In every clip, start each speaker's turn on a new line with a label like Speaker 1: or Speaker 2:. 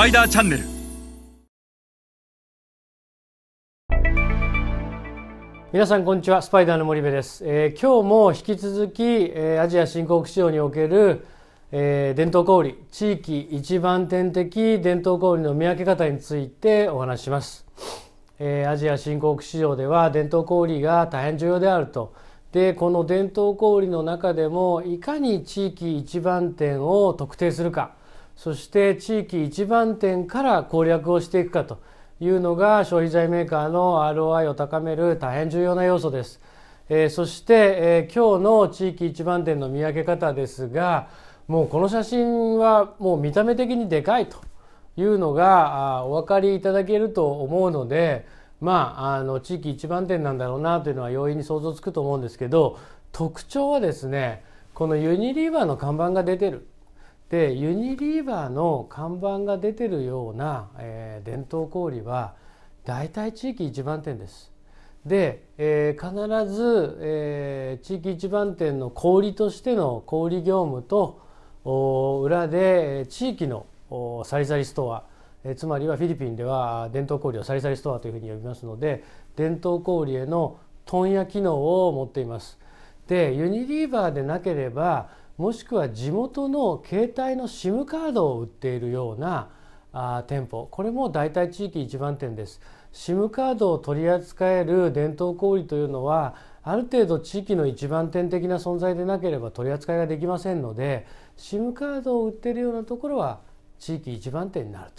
Speaker 1: パイダーチャンネル
Speaker 2: 皆さんこんにちは。スパイダーの森部です、えー今日も引き続き、えーアジア新興市場における、えー伝統小売地域一番店的伝統小売の見分け方についてお話しします、えーアジア新興市場では伝統小売が大変重要であると。でこの伝統小売の中でもいかに地域一番店を特定するか。そして地域一番店から攻略をしていくかというのが消費財メーカーの ROI を高める大変重要な要素です。えーそして、えー今日の地域一番店の見分け方ですがもうこの写真はもう見た目的にでかいというのがお分かりいただけると思うのでまああの地域一番店なんだろうなというのは容易に想像つくと思うんですけど特徴はですねこのユニリーバーの看板が出てるでユニリーバーの看板が出てるような、えー伝統小売は大体地域一番店です。で、えー必ず、えー地域一番店の小売としての小売業務と裏で地域のサリサリストア、えーつまりはフィリピンでは伝統小売をサリサリストアというふうに呼びますので伝統小売への問屋機能を持っています。でユニリーバーでなければもしくは地元の携帯の SIM カードを売っているようなあ店舗。これも大体地域一番店です。SIM カードを取り扱える伝統小売というのはある程度地域の一番店的な存在でなければ取り扱いができませんので SIM カードを売っているようなところは地域一番店になる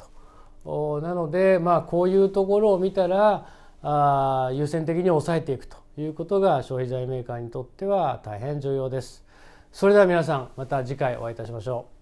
Speaker 2: と。なのでまあこういうところを見たらあ優先的に抑えていくということが消費財メーカーにとっては大変重要です。それでは皆さんまた次回お会いいたしましょう。